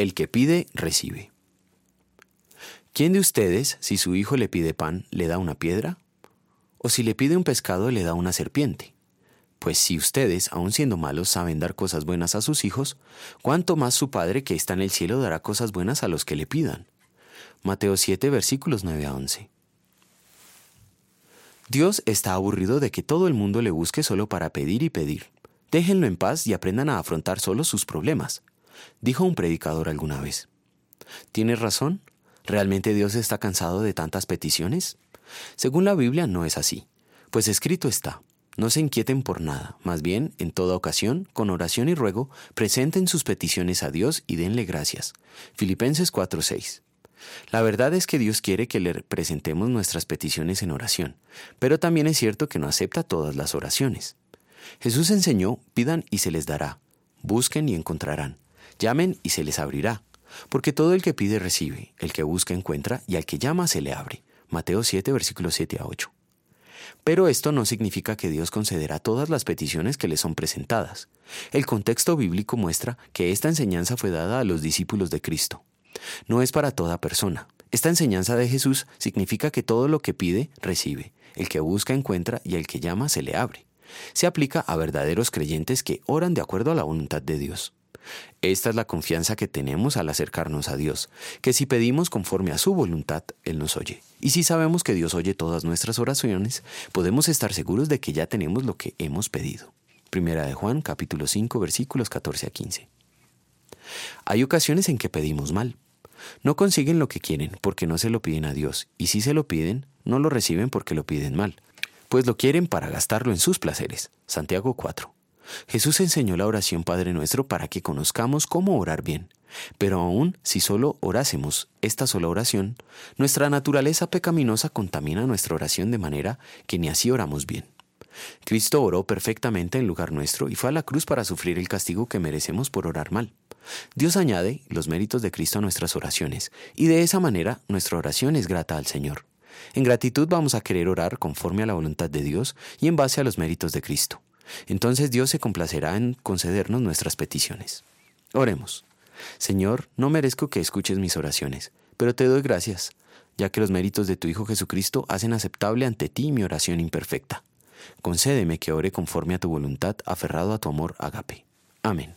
El que pide, recibe. ¿Quién de ustedes, si su hijo le pide pan, le da una piedra? ¿O si le pide un pescado, le da una serpiente? Pues si ustedes, aun siendo malos, saben dar cosas buenas a sus hijos, ¿cuánto más su Padre que está en el cielo dará cosas buenas a los que le pidan? Mateo 7, versículos 9 a 11. Dios está aburrido de que todo el mundo le busque solo para pedir y pedir. Déjenlo en paz y aprendan a afrontar solo sus problemas, dijo un predicador alguna vez. ¿Tienes razón? ¿Realmente Dios está cansado de tantas peticiones? Según la Biblia no es así, pues escrito está, no se inquieten por nada, más bien, en toda ocasión, con oración y ruego, presenten sus peticiones a Dios y denle gracias. Filipenses 4:6. La verdad es que Dios quiere que le presentemos nuestras peticiones en oración, pero también es cierto que no acepta todas las oraciones. Jesús enseñó, pidan y se les dará, busquen y encontrarán, llamen y se les abrirá, porque todo el que pide recibe, el que busca encuentra y al que llama se le abre. Mateo 7, versículos 7 a 8. Pero esto no significa que Dios concederá todas las peticiones que le son presentadas. El contexto bíblico muestra que esta enseñanza fue dada a los discípulos de Cristo. No es para toda persona. Esta enseñanza de Jesús significa que todo lo que pide, recibe. El que busca, encuentra y el que llama, se le abre. Se aplica a verdaderos creyentes que oran de acuerdo a la voluntad de Dios. Esta es la confianza que tenemos al acercarnos a Dios, que si pedimos conforme a su voluntad, Él nos oye. Y si sabemos que Dios oye todas nuestras oraciones, podemos estar seguros de que ya tenemos lo que hemos pedido. Primera de Juan, capítulo 5, versículos 14 a 15. Hay ocasiones en que pedimos mal. No consiguen lo que quieren porque no se lo piden a Dios, y si se lo piden, no lo reciben porque lo piden mal, pues lo quieren para gastarlo en sus placeres. Santiago 4. Jesús enseñó la oración Padre Nuestro para que conozcamos cómo orar bien. Pero aún si solo orásemos esta sola oración, nuestra naturaleza pecaminosa contamina nuestra oración de manera que ni así oramos bien. Cristo oró perfectamente en lugar nuestro y fue a la cruz para sufrir el castigo que merecemos por orar mal. Dios añade los méritos de Cristo a nuestras oraciones, y de esa manera nuestra oración es grata al Señor. En gratitud vamos a querer orar conforme a la voluntad de Dios y en base a los méritos de Cristo. Entonces Dios se complacerá en concedernos nuestras peticiones. Oremos. Señor, no merezco que escuches mis oraciones, pero te doy gracias, ya que los méritos de tu Hijo Jesucristo hacen aceptable ante ti mi oración imperfecta. Concédeme que ore conforme a tu voluntad, aferrado a tu amor, agape. Amén.